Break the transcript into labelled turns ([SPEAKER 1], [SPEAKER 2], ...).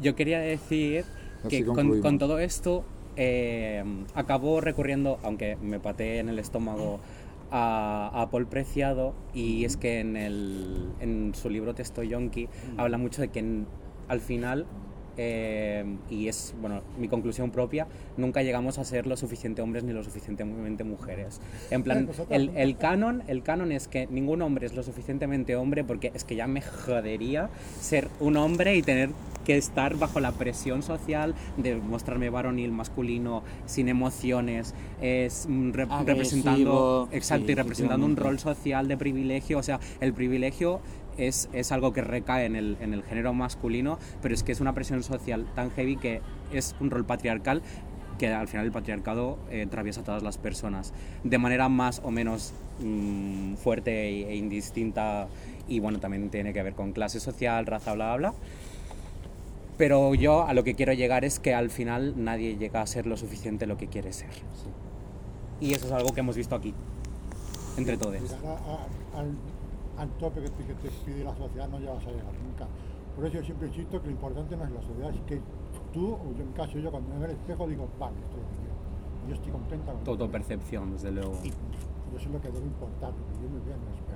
[SPEAKER 1] yo quería decir
[SPEAKER 2] Así
[SPEAKER 1] que con, todo esto eh, acabó recurriendo, aunque me pateé en el estómago, a, a Paul Preciado y es que en, el, en su libro Texto Yonki habla mucho de que en- al final, eh, y es bueno mi conclusión propia, nunca llegamos a ser lo suficiente hombres ni lo suficientemente mujeres. En plan,
[SPEAKER 3] Nosotros
[SPEAKER 1] el, el canon, el canon es que ningún hombre es lo suficientemente hombre porque es que ya me jodería ser un hombre y tener que estar bajo la presión social de mostrarme varonil, masculino, sin emociones, es mm, rep-
[SPEAKER 4] Agresivo,
[SPEAKER 1] representando, exacto,
[SPEAKER 4] sí,
[SPEAKER 1] y representando un rol social de privilegio, o sea, el privilegio es, es algo que recae en el, en el género masculino, pero es que es una presión social tan heavy que es un rol patriarcal que al final el patriarcado eh, atraviesa a todas las personas de manera más o menos mm, fuerte e, e indistinta y bueno, también tiene que ver con clase social, raza, bla, bla, bla. Pero yo a lo que quiero llegar es que al final nadie llega a ser lo suficiente lo que quiere ser. Y eso es algo que hemos visto aquí, entre todos.
[SPEAKER 3] Llegar a- a- al, al tope que te, que te pide la sociedad no llegas a llegar nunca. Por eso yo siempre insisto que lo importante no es la sociedad, es que tú, o yo en mi caso, yo cuando me veo el espejo digo, vale, esto es lo que quiero. Yo estoy contenta con
[SPEAKER 1] Tu autopercepción, desde luego.
[SPEAKER 3] Y yo sé lo que debe importar, porque yo me veo en el espejo.